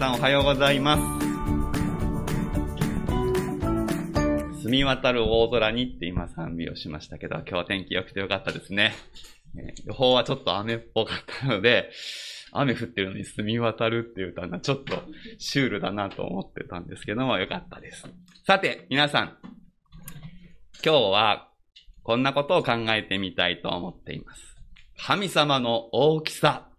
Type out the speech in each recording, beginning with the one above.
さんおはようございます。澄み渡る大空にって今賛美をしましたけど、今日は天気良くてよかったですね。えー予報はちょっと雨っぽかったので、雨降ってるのに澄み渡るっていう歌はちょっとシュールだなと思ってたんですけども、よかったです。さて、皆さん、今日はこんなことを考えてみたいと思っています。神様の大きさ。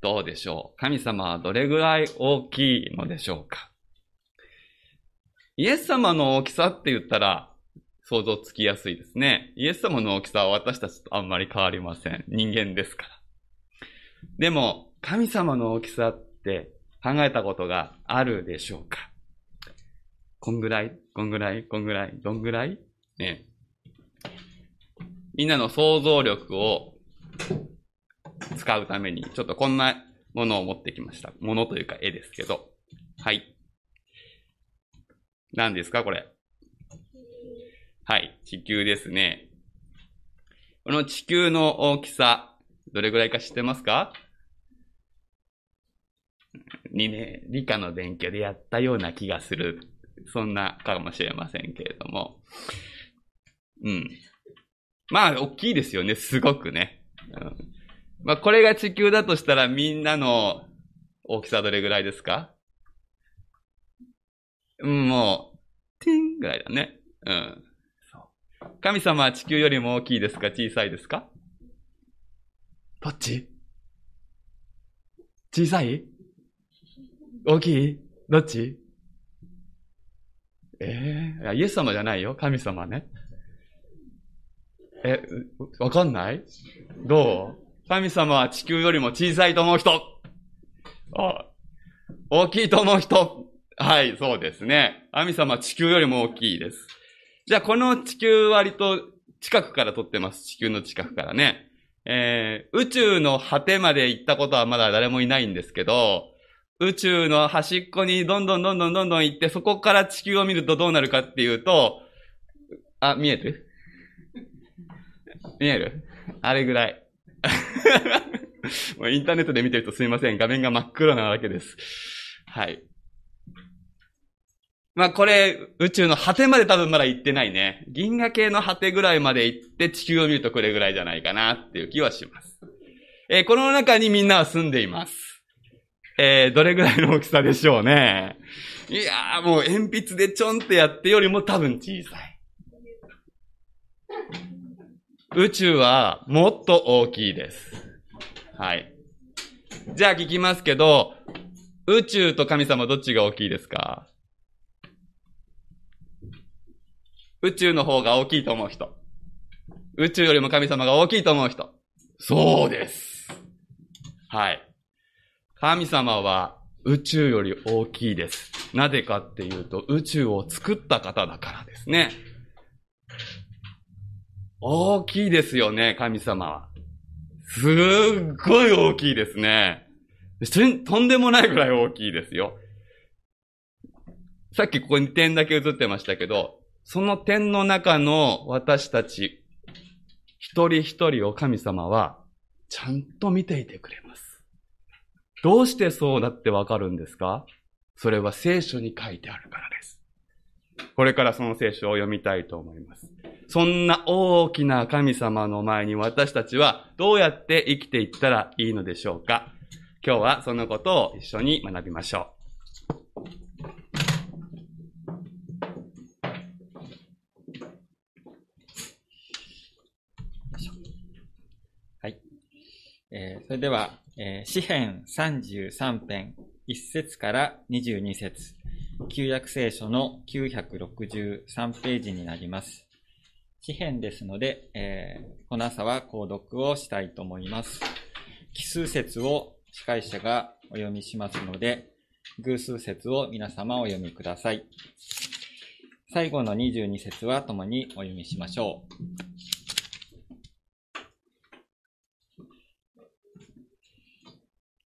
どうでしょう神様はどれぐらい大きいのでしょうか？イエス様の大きさって言ったら想像つきやすいですね。イエス様の大きさは私たちとあんまり変わりません。人間ですから。でも、神様の大きさって考えたことがあるでしょうか？こんぐらい？こんぐらい？こんぐらい？どんぐらい？ね。みんなの想像力を使うために、ちょっとこんなものを持ってきました。ものというか絵ですけど。はい。何ですかこれ？はい。地球ですね。この地球の大きさ、どれぐらいか知ってますか？にね、理科の勉強でやったような気がする。そんなかもしれませんけれども。うん。まあ、大きいですよね。すごくね。うん、まあ、これが地球だとしたらみんなの大きさどれぐらいですか？うん、もう、ティンぐらいだね。うん。そう。神様は地球よりも大きいですか？小さいですか？どっち？小さい？大きい？どっち？ええー、イエス様じゃないよ。神様ね。え、わかんない？どう？神様は地球よりも小さいと思う人あ大きいと思う人はい、そうですね。神様は地球よりも大きいです。じゃあ、この地球割と近くから撮ってます。地球の近くからね。えー、宇宙の果てまで行ったことはまだ誰もいないんですけど、宇宙の端っこにどんどんどんどんどんどん行って、そこから地球を見るとどうなるかっていうと、あ、見える？見える？あれぐらい。もうインターネットで見てるとすいません。画面が真っ黒なわけです。はい。まあこれ、宇宙の果てまで多分まだ行ってないね。銀河系の果てぐらいまで行って地球を見るとこれぐらいじゃないかなっていう気はします。えーこの中にみんなは住んでいます。えーどれぐらいの大きさでしょうね。いやーもう鉛筆でちょんってやってよりも多分小さい。宇宙はもっと大きいです。はい。じゃあ聞きますけど、宇宙と神様どっちが大きいですか？宇宙の方が大きいと思う人。宇宙よりも神様が大きいと思う人。そうです。はい。神様は宇宙より大きいです。なぜかっていうと、宇宙を作った方だからですね。大きいですよね、神様は。すっごい大きいですね。とんでもないぐらい大きいですよ。さっきここに点だけ映ってましたけど、その点の中の私たち、一人一人を神様は、ちゃんと見ていてくれます。どうしてそうだってわかるんですか？それは聖書に書いてあるからです。これからその聖書を読みたいと思います。そんな大きな神様の前に私たちはどうやって生きていったらいいのでしょうか？今日はそのことを一緒に学びましょうはい。えーそれでは、えー詩編33編1節から22節旧約聖書の963ページになります。詩編ですので、えーこの朝は購読をしたいと思います。奇数節を司会者がお読みしますので、偶数節を皆様お読みください。最後の22節は共にお読みしましょう。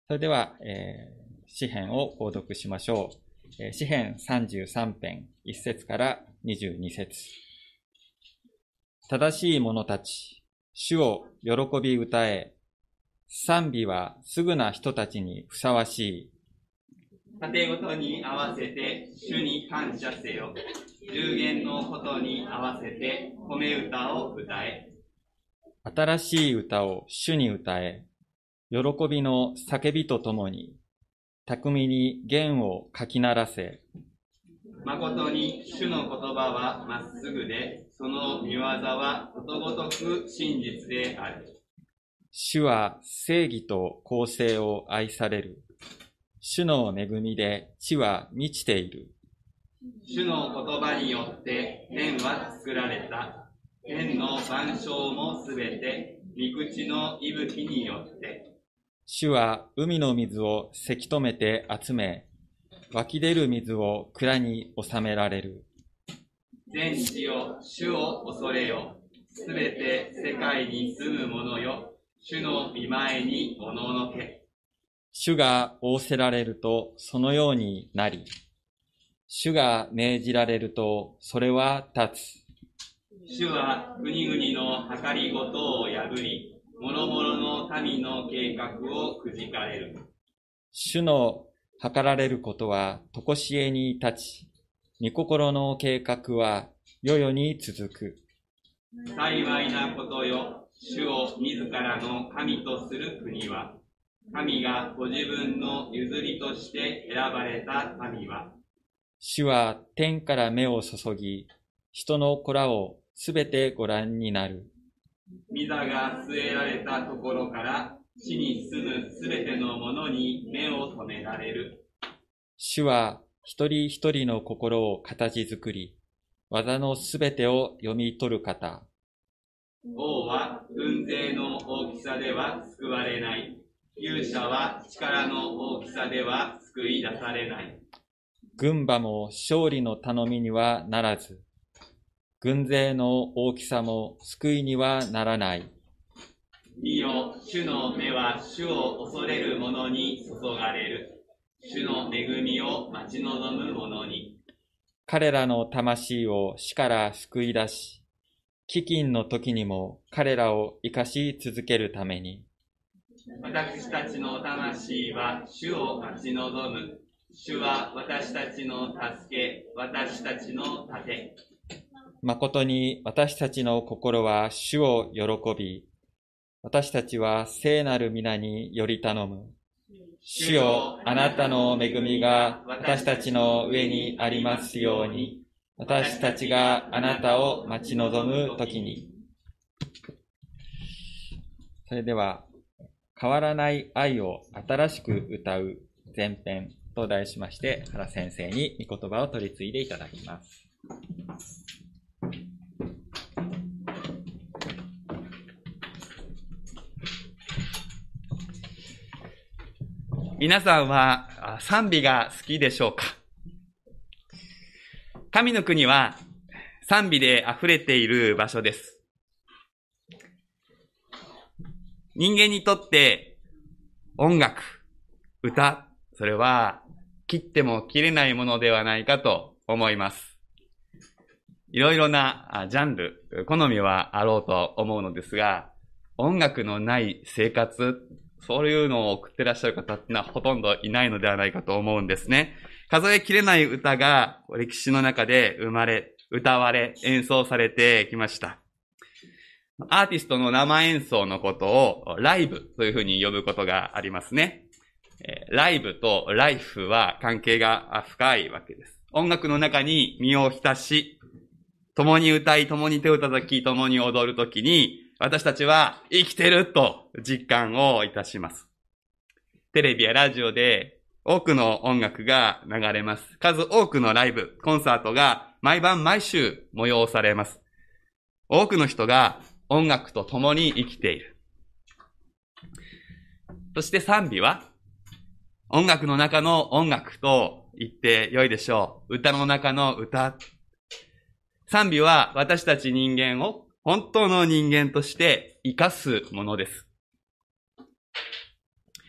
それでは、えー詩編を購読しましょう。えー詩編33編1節から22節正しい者たち、主を喜び歌え、賛美はすぐな人たちにふさわしい。盾ごとに合わせて主に感謝せよ。十言のことに合わせて褒め歌を歌え。新しい歌を主に歌え。喜びの叫びとともに、巧みに弦をかき鳴らせ。誠に主の言葉はまっすぐで、その見業はことごとく真実である。主は正義と公正を愛される。主の恵みで地は満ちている。主の言葉によって天は作られた。天の万象もすべて、御口の息吹によって。主は海の水をせき止めて集め、湧き出る水を蔵に収められる。全地よ、主を恐れよ。すべて世界に住む者よ。主の見前におののけ。主が仰せられるとそのようになり、主が命じられるとそれは立つ。主は国々の計りごとを破り、諸々の民の計画をくじかれる。主の計られることはとこしえに立ち、御心の計画は世々に続く。幸いなことよ、主を自らの神とする国は、神がご自分の譲りとして選ばれた民は、主は天から目を注ぎ、人の子らをすべてご覧になる。御座が据えられたところから、地に住むすべての者に目を留められる。主は一人一人の心を形作り、技のすべてを読み取る方。王は軍勢の大きさでは救われない。勇者は力の大きさでは救い出されない。軍馬も勝利の頼みにはならず、軍勢の大きさも救いにはならない。見よ、主の目は主を恐れる者に注がれる。主の恵みを待ち望む者に。彼らの魂を死から救い出し、飢饉の時にも彼らを生かし続けるために、私たちの魂は主を待ち望む。主は私たちの助け、私たちの盾。誠に私たちの心は主を喜び、私たちは聖なる皆により頼む。主よ、あなたの恵みが私たちの上にありますように、私たちがあなたを待ち望むときに。それでは、変わらない愛を新しく歌う前編と題しまして、原先生に御言葉を取り継いでいただきます。皆さんは賛美が好きでしょうか？神の国は賛美で溢れている場所です。人間にとって音楽、歌、それは切っても切れないものではないかと思います。いろいろなジャンル、好みはあろうと思うのですが、音楽のない生活、そういうのを送ってらっしゃる方ってのはほとんどいないのではないかと思うんですね。数えきれない歌が歴史の中で生まれ、歌われ、演奏されてきました。アーティストの生演奏のことをライブというふうに呼ぶことがありますね。ライブとライフは関係が深いわけです。音楽の中に身を浸し、共に歌い、共に手を叩き、共に踊るときに、私たちは生きてると実感をいたします。テレビやラジオで多くの音楽が流れます。数多くのライブ、コンサートが毎晩毎週催されます。多くの人が音楽と共に生きている。そして賛美は音楽の中の音楽と言って良いでしょう。歌の中の歌。賛美は私たち人間を本当の人間として生かすものです。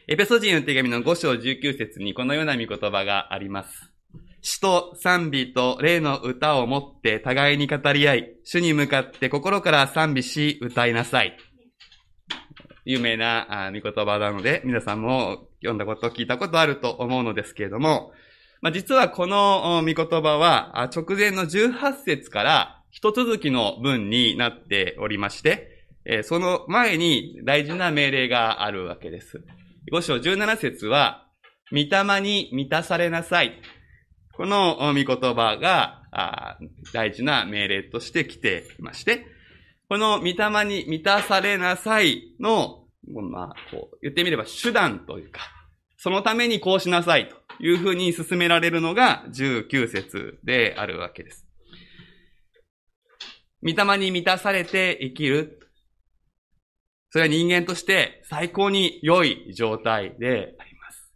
エペソ人の手紙の5章19節にこのような見言葉があります。詩と賛美と霊の歌をもって互いに語り合い、主に向かって心から賛美し歌いなさい。有名な御言葉なので、皆さんも読んだこと、聞いたことあると思うのですけれども、まあ、実はこの御言葉は、直前の18節から一続きの文になっておりまして、その前に大事な命令があるわけです。五章17節は、御霊に満たされなさい。この御言葉が大事な命令として来ていまして、この御霊に満たされなさいの、まあ、こう言ってみれば手段というか、そのためにこうしなさいというふうに進められるのが19節であるわけです。御霊に満たされて生きる。それは人間として最高に良い状態であります。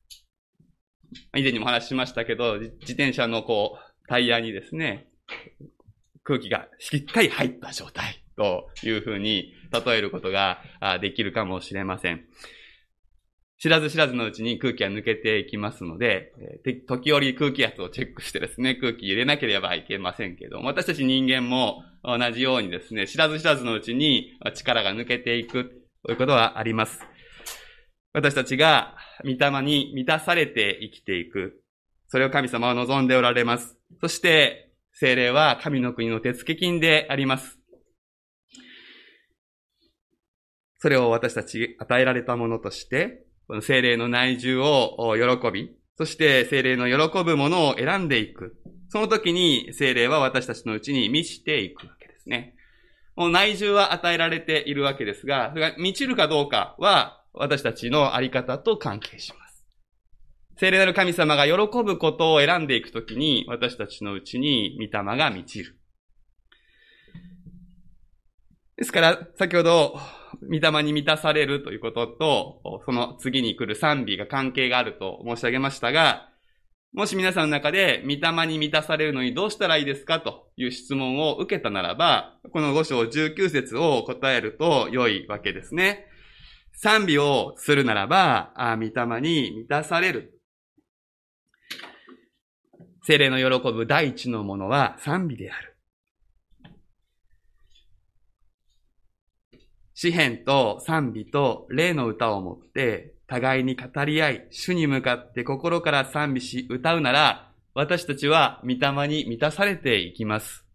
以前にも話しましたけど、自転車のこう、タイヤにですね、空気がしっかり入った状態。というふうに例えることができるかもしれません。知らず知らずのうちに空気が抜けていきますので、時折空気圧をチェックしてですね、空気入れなければいけませんけども、私たち人間も同じようにですね、知らず知らずのうちに力が抜けていくということはあります。私たちが御霊に満たされて生きていく。それを神様は望んでおられます。そして、精霊は神の国の手付金であります。それを私たち与えられたものとして、この精霊の内住を喜び、そして精霊の喜ぶものを選んでいく。その時に精霊は私たちのうちに満ちていくわけですね。もう内住は与えられているわけですが、それが満ちるかどうかは私たちのあり方と関係します。聖霊なる神様が喜ぶことを選んでいくときに、私たちのうちに御霊が満ちる。ですから、先ほど、御霊に満たされるということと、その次に来る賛美が関係があると申し上げましたが、もし皆さんの中で、御霊に満たされるのにどうしたらいいですかという質問を受けたならば、この5章19節を答えると良いわけですね。賛美をするならば、あ御霊に満たされる。精霊の喜ぶ第一のものは賛美である。詩篇と賛美と霊の歌をもって、互いに語り合い、主に向かって心から賛美し歌うなら、私たちは御霊に満たされていきます。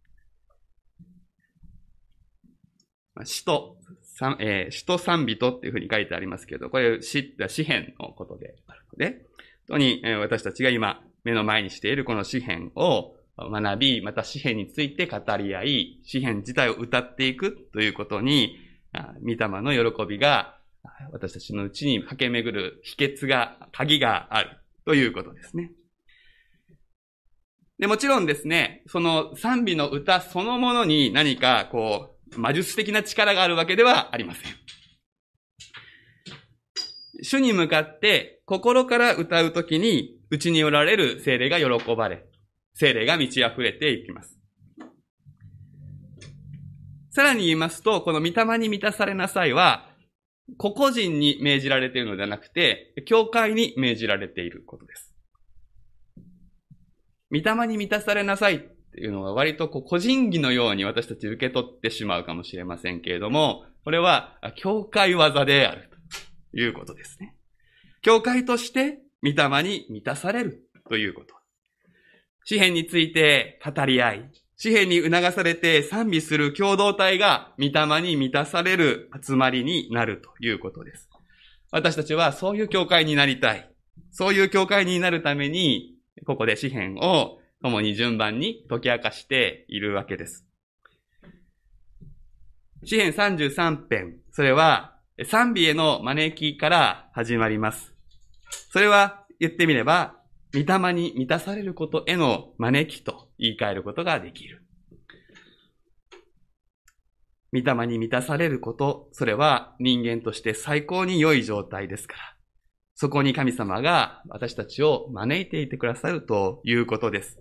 詩と、えー、詩と賛美とっていうふうに書いてありますけど、これ詩って詩篇のことであるので、本当に、え、私たちが今目の前にしているこの詩篇を学び、また詩篇について語り合い、詩篇自体を歌っていくということに、御霊の喜びが私たちのうちに駆け巡る秘訣が、鍵があるということですね。で、もちろんですね、その賛美の歌そのものに何かこう、魔術的な力があるわけではありません。主に向かって心から歌うときに、うちにおられる精霊が喜ばれ、精霊が満ち溢れていきます。さらに言いますと、この御霊に満たされなさいは、個々人に命じられているのではなくて、教会に命じられていることです。御霊に満たされなさいっていうのは割とこう個人技のように私たち受け取ってしまうかもしれませんけれども、これは教会技であるということですね。教会として御霊に満たされるということ。詩篇について語り合い、紙幣に促されて賛美する共同体が御霊に満たされる集まりになるということです。私たちはそういう教会になりたい。そういう教会になるために、ここで詩篇を共に順番に解き明かしているわけです。詩篇33編、それは賛美への招きから始まります。それは言ってみれば、御霊に満たされることへの招きと言い換えることができる。御霊に満たされること、それは人間として最高に良い状態ですから。そこに神様が私たちを招いていてくださるということです。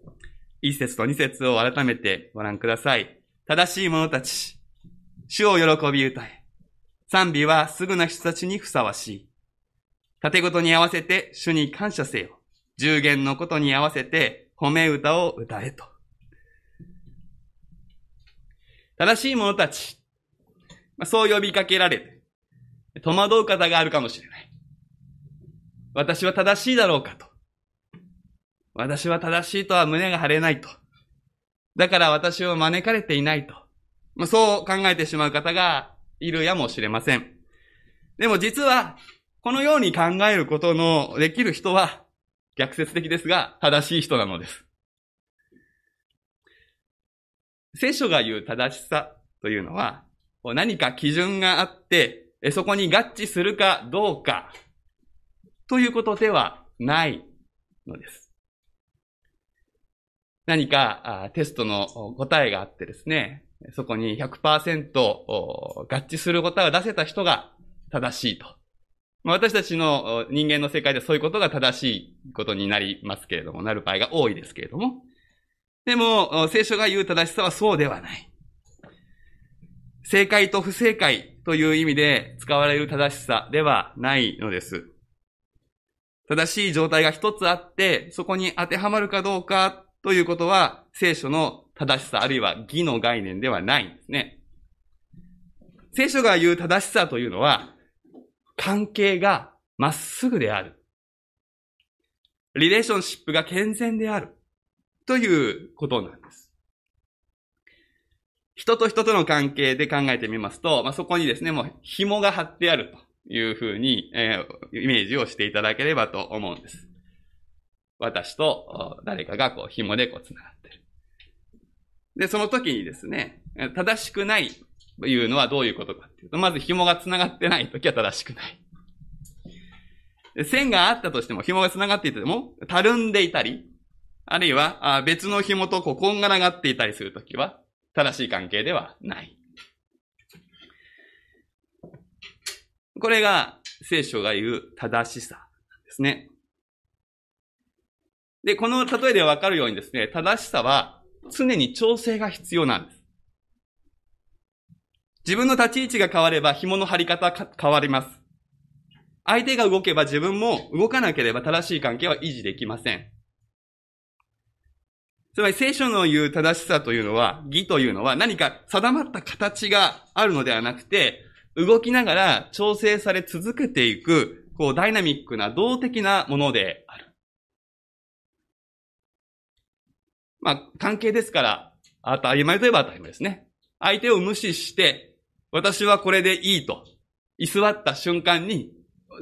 一節と二節を改めてご覧ください。正しい者たち、主を喜び歌え。賛美はすぐな人たちにふさわしい。縦ごとに合わせて主に感謝せよ。十言のことに合わせて褒め歌を歌えと。正しい者たち、そう呼びかけられて、戸惑う方があるかもしれない。私は正しいだろうかと。私は正しいとは胸が張れないと。だから私を招かれていないと。まあ、そう考えてしまう方がいるやもしれません。でも実は、このように考えることのできる人は、逆説的ですが、正しい人なのです。聖書が言う正しさというのは、何か基準があって、そこに合致するかどうか、ということではないのです。何かテストの答えがあってですね、そこに100%合致する答えを出せた人が正しいと。私たちの人間の世界でそういうことが正しいことになりますけれども、なる場合が多いですけれども。でも、聖書が言う正しさはそうではない。正解と不正解という意味で使われる正しさではないのです。正しい状態が一つあって、そこに当てはまるかどうかということは、聖書の正しさ、あるいは義の概念ではないんですね。聖書が言う正しさというのは、関係がまっすぐである。リレーションシップが健全である。ということなんです。人と人との関係で考えてみますと、まあ、そこにですね、もう紐が張ってあるというふうに、えー、イメージをしていただければと思うんです。私と誰かがこう紐でこう繋がってる。で、その時にですね、正しくないというのはどういうことかっていうと、まず紐が繋がってない時は正しくない。線があったとしても、紐が繋がっていても、たるんでいたり、あるいは別の紐とここんがらがっていたりするときは、正しい関係ではない。これが聖書が言う正しさですね。で、この例えでわかるようにですね、正しさは常に調整が必要なんです。自分の立ち位置が変われば紐の張り方は変わります。相手が動けば自分も動かなければ正しい関係は維持できません。つまり聖書の言う正しさというのは、義というのは何か定まった形があるのではなくて、動きながら調整され続けていく、こうダイナミックな動的なものである。まあ、関係ですから、当たり前といえば当たり前ですね。相手を無視して、私はこれでいいと、居座った瞬間に、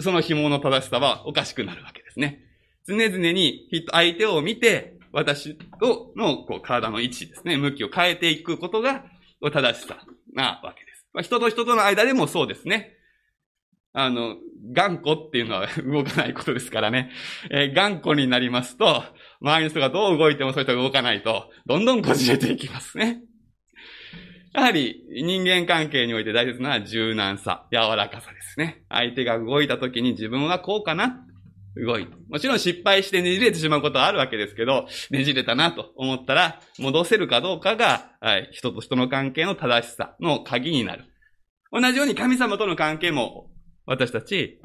その紐の正しさはおかしくなるわけですね。常々に相手を見て、私をのこう体の位置ですね、向きを変えていくことが正しさなわけです。まあ、人と人との間でもそうですね。あの、頑固っていうのは 動かないことですからね。えー、頑固になりますと、周りの人がどう動いてもそういう人が動かないと、どんどんこじれていきますね。やはり人間関係において大切なのは柔軟さ、柔らかさですね。相手が動いた時に自分はこうかな動い。もちろん失敗してねじれてしまうことはあるわけですけど、ねじれたなと思ったら、戻せるかどうかが、はい、人と人の関係の正しさの鍵になる。同じように神様との関係も、私たち、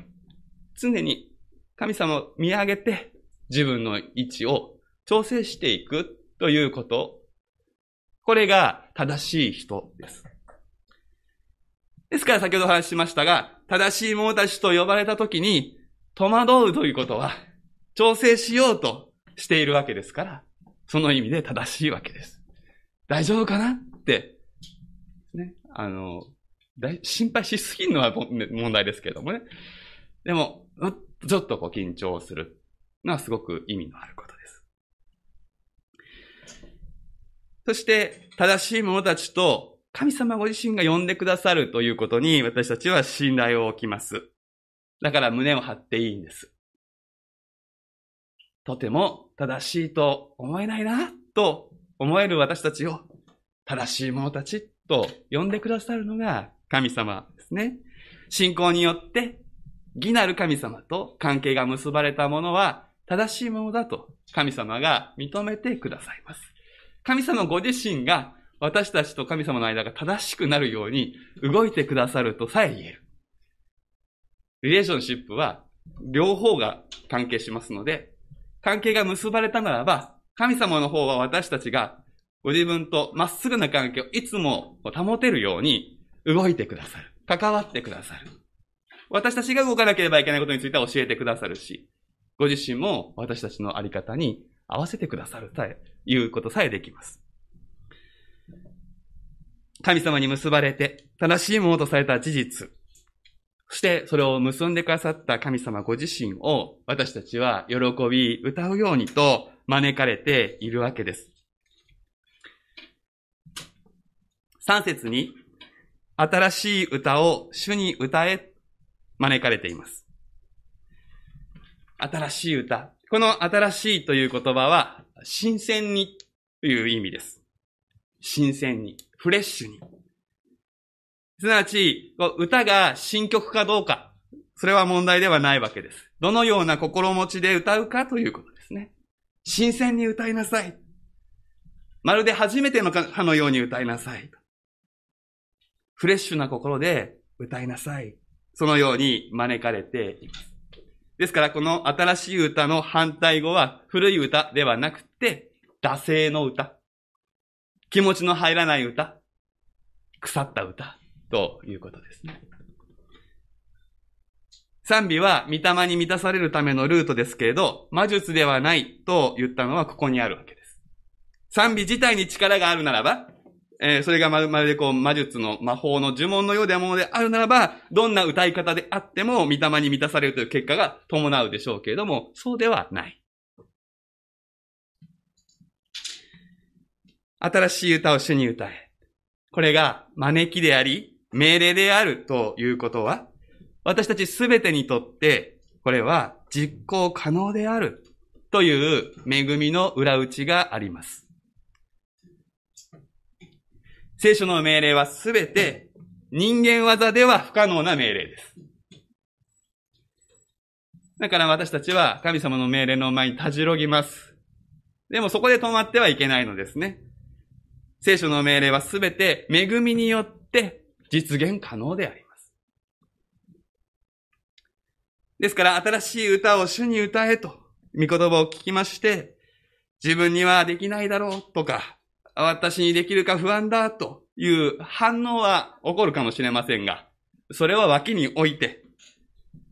常に神様を見上げて、自分の位置を調整していくということ。これが正しい人です。ですから先ほど話しましたが、正しい者たちと呼ばれたときに、戸惑うということは、調整しようとしているわけですから、その意味で正しいわけです。大丈夫かなって、ね、あの、心配しすぎるのは問題ですけどもね。でも、ちょっとこう緊張するのはすごく意味のあることです。そして、正しい者たちと神様ご自身が呼んでくださるということに私たちは信頼を置きます。だから胸を張っていいんです。とても正しいと思えないな、と思える私たちを正しい者たちと呼んでくださるのが神様ですね。信仰によって義なる神様と関係が結ばれたものは正しいものだと神様が認めてくださいます。神様ご自身が私たちと神様の間が正しくなるように動いてくださるとさえ言える。リレーションシップは両方が関係しますので、関係が結ばれたならば、神様の方は私たちがご自分とまっすぐな関係をいつも保てるように動いてくださる。関わってくださる。私たちが動かなければいけないことについては教えてくださるし、ご自身も私たちのあり方に合わせてくださるさえ、いうことさえできます。神様に結ばれて、正しいものとされた事実、そしてそれを結んでくださった神様ご自身を私たちは喜び歌うようにと招かれているわけです。三節に新しい歌を主に歌え招かれています。新しい歌。この新しいという言葉は新鮮にという意味です。新鮮に、フレッシュに。すなわち、歌が新曲かどうか、それは問題ではないわけです。どのような心持ちで歌うかということですね。新鮮に歌いなさい。まるで初めてのかのように歌いなさい。フレッシュな心で歌いなさい。そのように招かれています。ですから、この新しい歌の反対語は古い歌ではなくて、惰性の歌。気持ちの入らない歌。腐った歌。ということですね。賛美は御霊に満たされるためのルートですけれど、魔術ではないと言ったのはここにあるわけです。賛美自体に力があるならば、えー、それがまるまるでこう魔術の魔法の呪文のようなものであるならば、どんな歌い方であっても御霊に満たされるという結果が伴うでしょうけれども、そうではない。新しい歌を主に歌え。これが招きであり、命令であるということは、私たちすべてにとって、これは実行可能であるという恵みの裏打ちがあります。聖書の命令はすべて人間技では不可能な命令です。だから私たちは神様の命令の前にたじろぎます。でもそこで止まってはいけないのですね。聖書の命令はすべて恵みによって実現可能であります。ですから、新しい歌を主に歌えと、御言葉を聞きまして、自分にはできないだろうとか、私にできるか不安だという反応は起こるかもしれませんが、それは脇に置いて、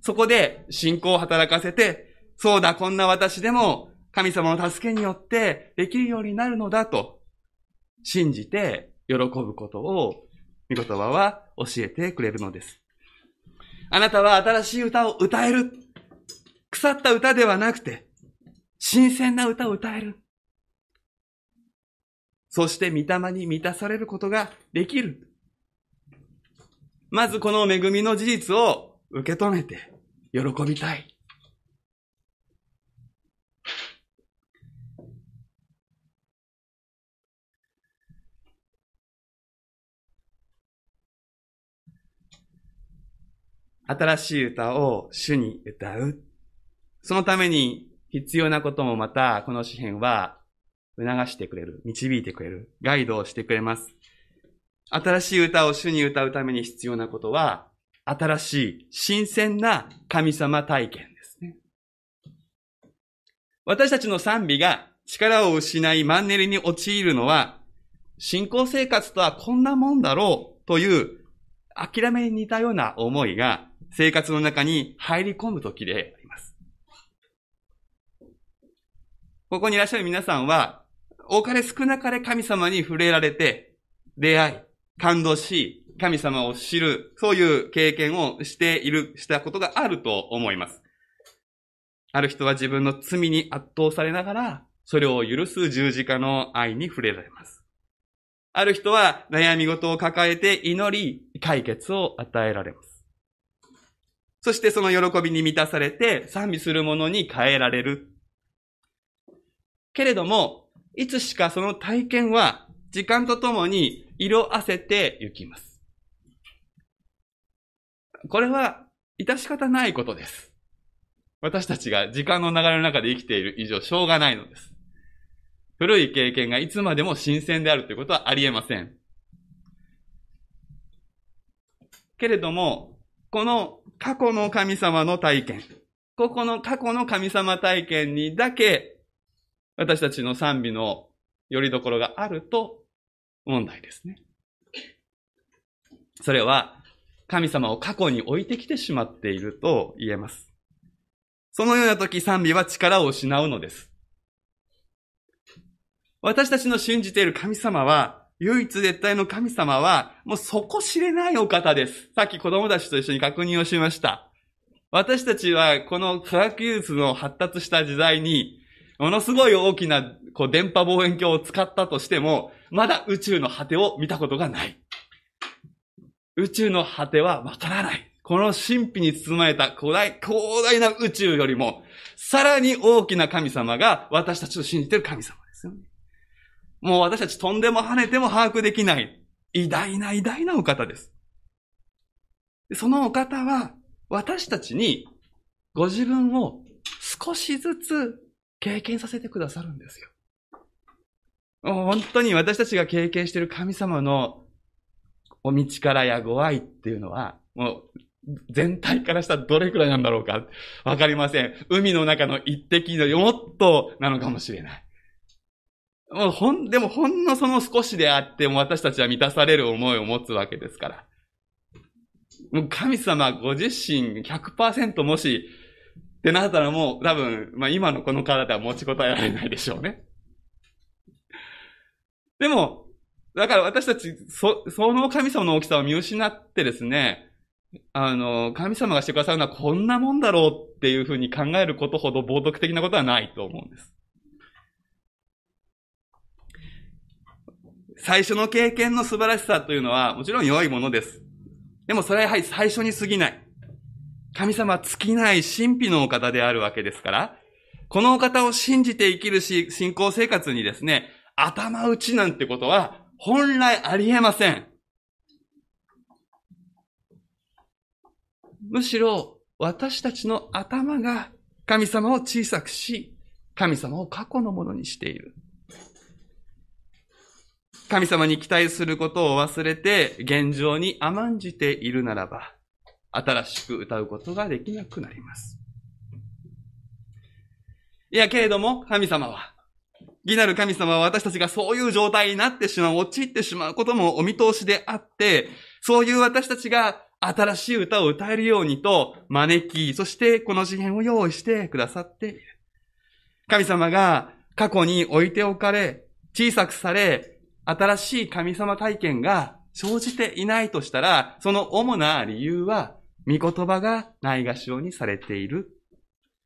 そこで信仰を働かせて、そうだ、こんな私でも神様の助けによってできるようになるのだと信じて喜ぶことを御言葉は教えてくれるのです。あなたは新しい歌を歌える。腐った歌ではなくて、新鮮な歌を歌える。そして御霊に満たされることができる。まずこの恵みの事実を受け止めて喜びたい。新しい歌を主に歌う。そのために必要なこともまた、この詩篇は促してくれる、導いてくれる、ガイドをしてくれます。新しい歌を主に歌うために必要なことは、新しい、新鮮な神様体験ですね。私たちの賛美が力を失いマンネリに陥るのは、信仰生活とはこんなもんだろうという諦めに似たような思いが生活の中に入り込む時であります。ここにいらっしゃる皆さんは、多かれ少なかれ神様に触れられて、出会い、感動し、神様を知る、そういう経験をしている、したことがあると思います。ある人は自分の罪に圧倒されながら、それを許す十字架の愛に触れられます。ある人は悩み事を抱えて祈り、解決を与えられます。そしてその喜びに満たされて賛美するものに変えられる。けれども、いつしかその体験は時間とともに色あせてゆきます。これは致し方ないことです。私たちが時間の流れの中で生きている以上しょうがないのです。古い経験がいつまでも新鮮であるということはありえません。けれども、この過去の神様の体験、ここの過去の神様体験にだけ私たちの賛美の拠り所があると問題ですね。それは神様を過去に置いてきてしまっていると言えます。そのような時賛美は力を失うのです。私たちの信じている神様は、唯一絶対の神様は、もう底知れないお方です。さっき子供たちと一緒に確認をしました。私たちはこの科学技術の発達した時代に、ものすごい大きなこう電波望遠鏡を使ったとしても、まだ宇宙の果てを見たことがない。宇宙の果てはわからない。この神秘に包まれた広大、広大な宇宙よりも、さらに大きな神様が私たちを信じている神様ですよね。もう私たち飛んでも跳ねても把握できない、偉大な偉大なお方です。そのお方は、私たちにご自分を少しずつ経験させてくださるんですよ。本当に私たちが経験している神様のお道からやご愛っていうのは、もう全体からしたらどれくらいなんだろうかわかりません。海の中の一滴のもっとなのかもしれない。もうほん、でもほんのその少しであっても私たちは満たされる思いを持つわけですから。もう神様ご自身100%もしってなったらもう多分、まあ今のこの体は持ちこたえられないでしょうね。でも、だから私たち、そ、その神様の大きさを見失ってですね、あの、神様がしてくださるのはこんなもんだろうっていうふうに考えることほど冒涜的なことはないと思うんです。最初の経験の素晴らしさというのはもちろん良いものです。でもそれはやはり最初に過ぎない。神様は尽きない神秘のお方であるわけですから、このお方を信じて生きるし、信仰生活にですね、頭打ちなんてことは本来ありえません。むしろ私たちの頭が神様を小さくし、神様を過去のものにしている。神様に期待することを忘れて現状に甘んじているならば、新しく歌うことができなくなります。いや、けれども、神様は、義なる神様は私たちがそういう状態になってしまう、陥ってしまうこともお見通しであって、そういう私たちが新しい歌を歌えるようにと招き、そしてこの次元を用意してくださっている。神様が過去に置いておかれ、小さくされ、新しい神様体験が生じていないとしたら、その主な理由は、御言葉がないがしろにされている。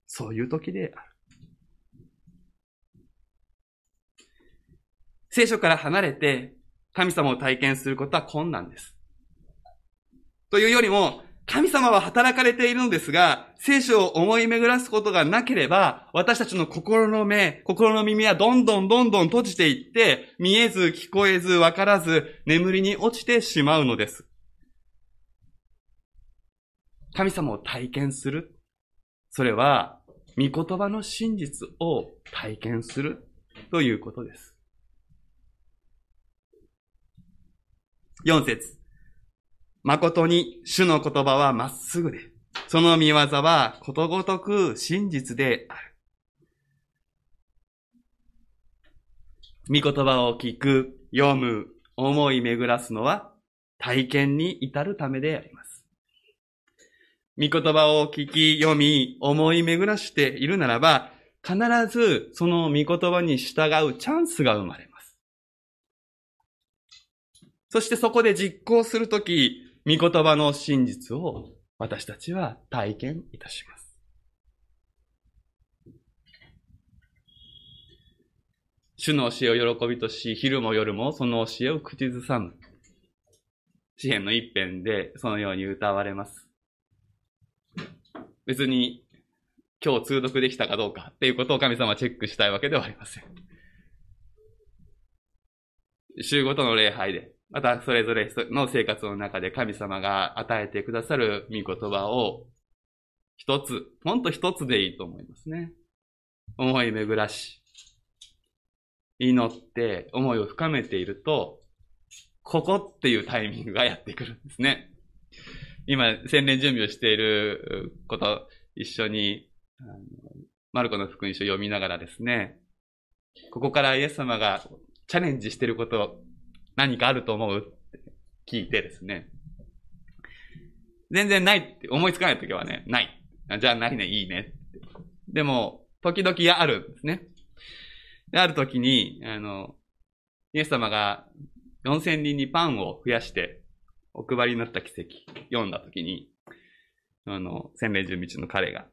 そういう時である。聖書から離れて神様を体験することは困難です。というよりも、神様は働かれているのですが、聖書を思い巡らすことがなければ、私たちの心の目、心の耳はどんどんどんどん閉じていって、見えず、聞こえず、わからず、眠りに落ちてしまうのです。神様を体験する。それは、御言葉の真実を体験するということです。4節誠に主の言葉はまっすぐで、その見業はことごとく真実である。御言葉を聞く、読む、思い巡らすのは体験に至るためであります。御言葉を聞き、読み、思い巡らしているならば、必ずその御言葉に従うチャンスが生まれます。そしてそこで実行するとき、御言葉の真実を私たちは体験いたします。主の教えを喜びとし、昼も夜もその教えを口ずさむ。詩篇の一編でそのように歌われます。別に今日通読できたかどうかっていうことを神様はチェックしたいわけではありません。週ごとの礼拝でまた、それぞれの生活の中で神様が与えてくださる御言葉を一つ、ほんと一つでいいと思いますね。思い巡らし、祈って思いを深めていると、ここっていうタイミングがやってくるんですね。今、洗練準備をしていること、一緒に、マルコの福音書を読みながらですね、ここからイエス様がチャレンジしていること何かあると思うって聞いてですね。全然ないって思いつかないときはね、ない。じゃあないね、いいね。でも、時々あるんですね。で、ある時に、あの、イエス様が4000人にパンを増やしてお配りになった奇跡、読んだ時に、あの、洗礼準備中の彼が、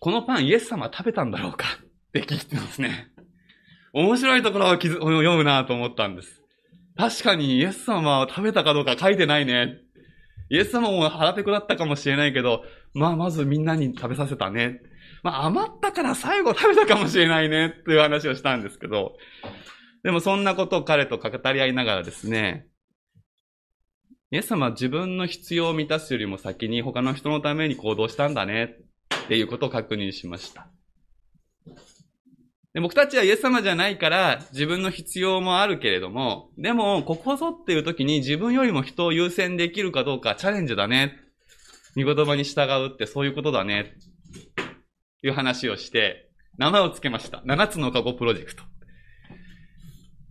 このパンイエス様は食べたんだろうか？って聞いてますね。面白いところを読むなと思ったんです。確かにイエス様は食べたかどうか書いてないね。イエス様も腹ペコだったかもしれないけど、まあまずみんなに食べさせたね。まあ余ったから最後食べたかもしれないねっていう話をしたんですけど、でもそんなことを彼と語り合いながらですね、イエス様は自分の必要を満たすよりも先に他の人のために行動したんだねっていうことを確認しました。で僕たちはイエス様じゃないから自分の必要もあるけれども、でもここぞっていう時に自分よりも人を優先できるかどうかチャレンジだね。見言葉に従うってそういうことだね。っていう話をして、名前を付けました。七つのカゴプロジェクト。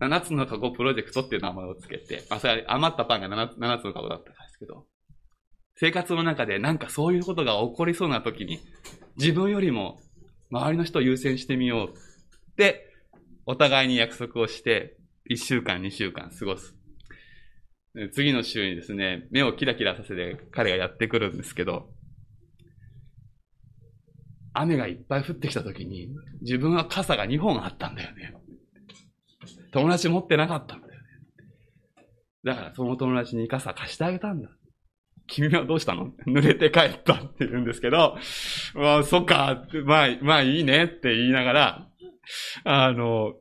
七つのカゴプロジェクトっていう名前を付けて、あ、それ余ったパンが七つ七つのカゴだったんですけど、生活の中でなんかそういうことが起こりそうな時に、自分よりも周りの人を優先してみようって、お互いに約束をして、一週間、二週間過ごす。次の週にですね、目をキラキラさせて彼がやってくるんですけど、雨がいっぱい降ってきた時に、自分は傘が2本あったんだよね。友達持ってなかったんだよね。だからその友達に傘貸してあげたんだ。君はどうしたの？濡れて帰ったって言うんですけど、まあ、そっか、まあ、まあいいねって言いながら、あの、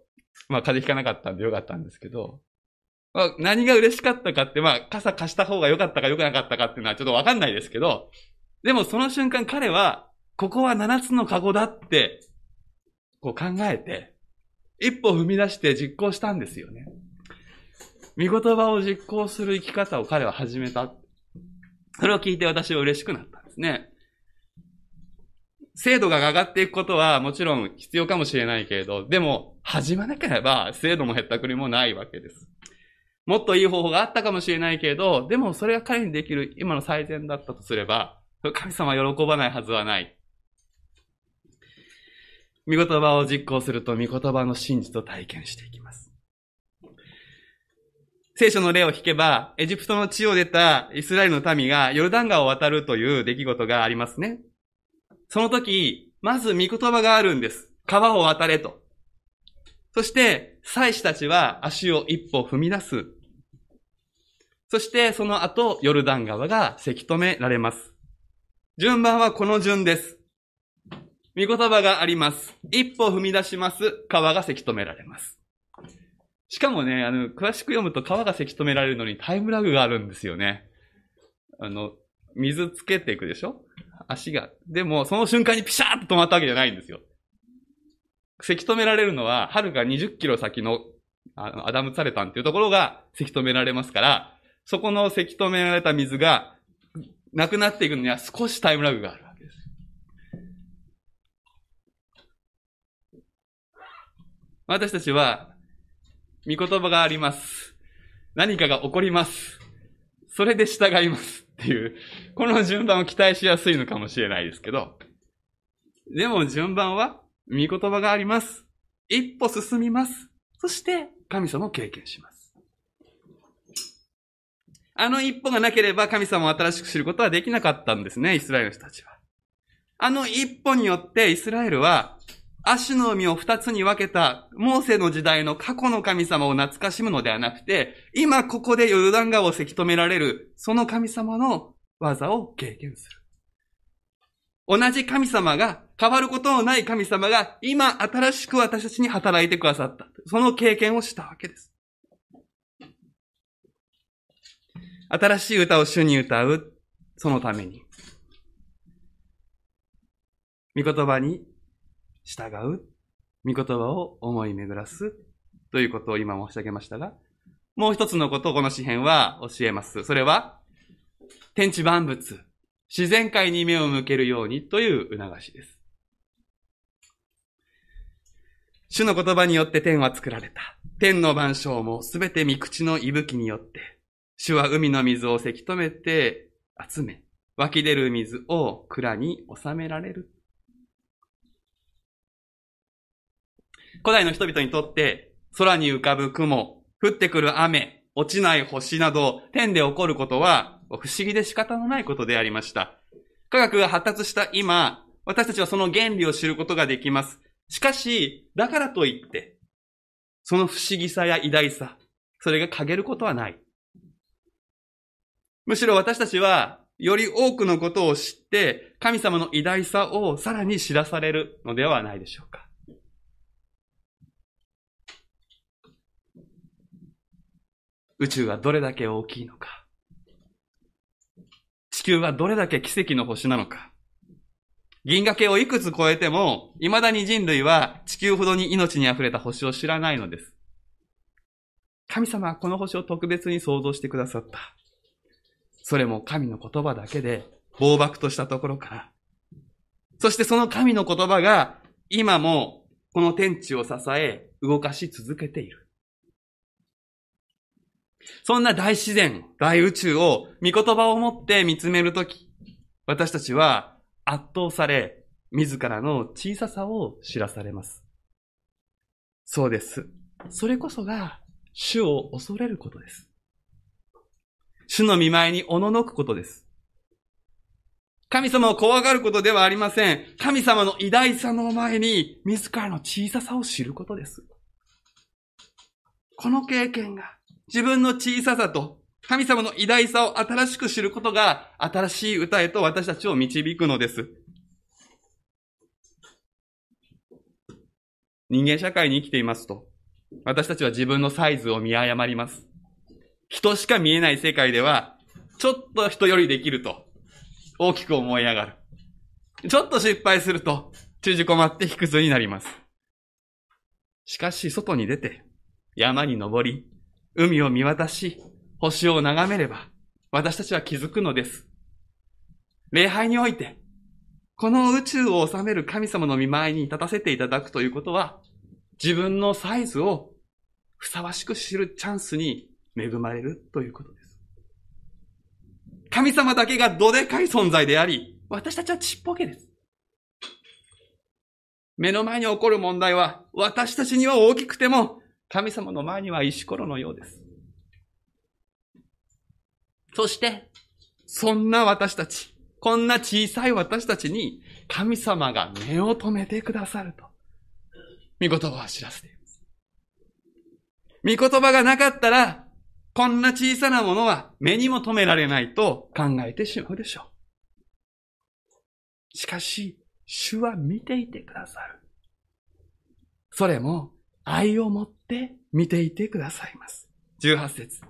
まあ風邪ひかなかったんでよかったんですけど、まあ、何が嬉しかったかって、まあ傘貸した方が良かったか良くなかったかっていうのはちょっとわかんないですけど、でもその瞬間彼は、ここは七つのカゴだって、こう考えて、一歩踏み出して実行したんですよね。見言葉を実行する生き方を彼は始めた。それを聞いて私は嬉しくなったんですね。精度が上がっていくことはもちろん必要かもしれないけれど、でも始まなければ精度も減ったくりもないわけです。もっといい方法があったかもしれないけれど、でもそれが彼にできる今の最善だったとすれば、神様は喜ばないはずはない。見言葉を実行すると、見言葉の真実を体験していきます。聖書の例を引けば、エジプトの地を出たイスラエルの民がヨルダン川を渡るという出来事がありますね。その時、まず見言葉があるんです。川を渡れと。そして、祭司たちは足を一歩踏み出す。そして、その後、ヨルダン川がせき止められます。順番はこの順です。見言葉があります。一歩踏み出します。川がせき止められます。しかもね、あの、詳しく読むと川がせき止められるのにタイムラグがあるんですよね。あの、水つけていくでしょ？足が。でも、その瞬間にピシャーッと止まったわけじゃないんですよ。せき止められるのは、遥か20キロ先の、あの、アダムツァレタンっていうところがせき止められますから、そこのせき止められた水が、なくなっていくのには少しタイムラグがあるわけです。私たちは、見言葉があります。何かが起こります。それで従いますっていう、この順番を期待しやすいのかもしれないですけど、でも順番は、見言葉があります。一歩進みます。そして、神様を経験します。あの一歩がなければ神様を新しく知ることはできなかったんですね、イスラエルの人たちは。あの一歩によってイスラエルは、足の海を二つに分けた、モーセの時代の過去の神様を懐かしむのではなくて、今ここでヨルダン川をせき止められる、その神様の技を経験する。同じ神様が、変わることのない神様が、今新しく私たちに働いてくださった。その経験をしたわけです。新しい歌を主に歌う、そのために。御言葉に従う、御言葉を思い巡らす、ということを今申し上げましたが、もう一つのことをこの詩篇は教えます。それは、天地万物、自然界に目を向けるようにという促しです。主の言葉によって天は作られた。天の万象もすべて御口の息吹によって、主は海の水をせき止めて集め、湧き出る水を蔵に収められる。古代の人々にとって、空に浮かぶ雲、降ってくる雨、落ちない星など、天で起こることは、不思議で仕方のないことでありました。科学が発達した今、私たちはその原理を知ることができます。しかし、だからといって、その不思議さや偉大さ、それが陰ることはない。むしろ私たちは、より多くのことを知って、神様の偉大さをさらに知らされるのではないでしょうか。宇宙はどれだけ大きいのか。地球はどれだけ奇跡の星なのか。銀河系をいくつ超えても、未だに人類は地球ほどに命に溢れた星を知らないのです。神様はこの星を特別に創造してくださった。それも神の言葉だけで、暴漠としたところから。そしてその神の言葉が、今もこの天地を支え、動かし続けている。そんな大自然、大宇宙を、御言葉を持って見つめるとき、私たちは圧倒され、自らの小ささを知らされます。そうです。それこそが、主を恐れることです。主の見舞いにおののくことです。神様を怖がることではありません。神様の偉大さの前に、自らの小ささを知ることです。この経験が、自分の小ささと神様の偉大さを新しく知ることが新しい歌へと私たちを導くのです。人間社会に生きていますと、私たちは自分のサイズを見誤ります。人しか見えない世界では、ちょっと人よりできると大きく思い上がる。ちょっと失敗すると縮こまって卑屈になります。しかし外に出て山に登り、海を見渡し、星を眺めれば、私たちは気づくのです。礼拝において、この宇宙を治める神様の見舞いに立たせていただくということは、自分のサイズをふさわしく知るチャンスに恵まれるということです。神様だけがどでかい存在であり、私たちはちっぽけです。目の前に起こる問題は、私たちには大きくても、神様の前には石ころのようです。そして、そんな私たち、こんな小さい私たちに、神様が目を留めてくださると、御言葉は知らせています。御言葉がなかったら、こんな小さなものは目にも留められないと考えてしまうでしょう。しかし、主は見ていてくださる。それも愛を持って見ていてくださいます。18節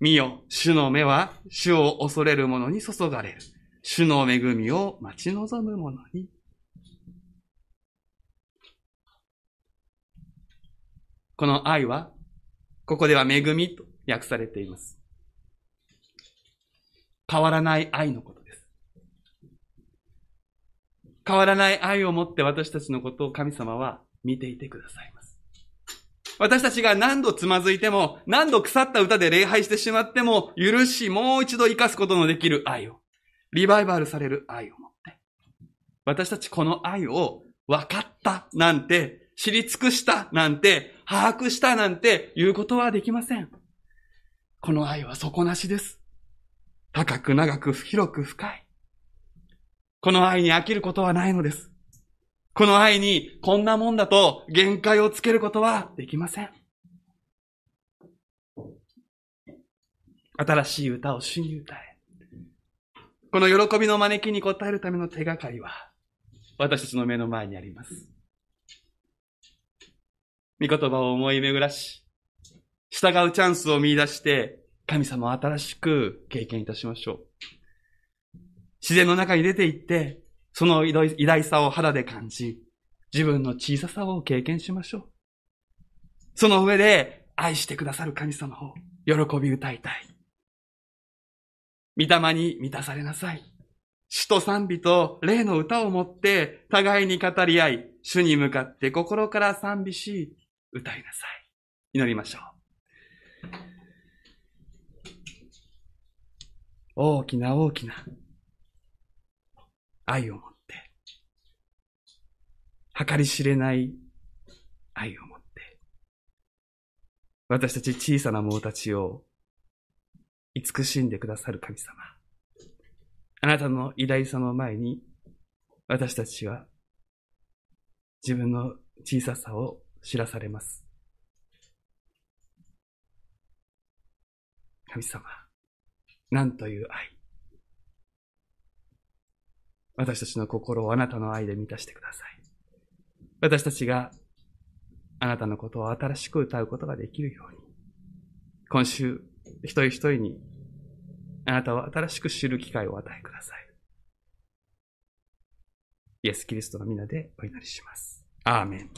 見よ、主の目は主を恐れる者に注がれる。主の恵みを待ち望む者に。この愛は、ここでは恵みと訳されています。変わらない愛のことです。変わらない愛を持って私たちのことを神様は見ていてください。私たちが何度つまずいても、何度腐った歌で礼拝してしまっても、許し、もう一度生かすことのできる愛を、リバイバルされる愛を持って、私たちこの愛を分かったなんて、知り尽くしたなんて、把握したなんて言うことはできません。この愛は底なしです。高く長く広く深い。この愛に飽きることはないのです。この愛にこんなもんだと限界をつけることはできません。新しい歌を主に歌え。この喜びの招きに応えるための手がかりは私たちの目の前にあります。御言葉を思い巡らし、従うチャンスを見出して神様を新しく経験いたしましょう。自然の中に出て行って、その偉大さを肌で感じ、自分の小ささを経験しましょう。その上で愛してくださる神様を喜び歌いたい。御霊に満たされなさい。主と賛美と霊の歌をもって互いに語り合い、主に向かって心から賛美し、歌いなさい。祈りましょう。大きな大きな愛を持って、計り知れない愛を持って、私たち小さな者たちを慈しんでくださる神様。あなたの偉大さの前に、私たちは自分の小ささを知らされます。神様、なんという愛。私たちの心をあなたの愛で満たしてください。私たちがあなたのことを新しく歌うことができるように、今週、一人一人に、あなたを新しく知る機会を与えください。イエス・キリストの皆でお祈りします。アーメン。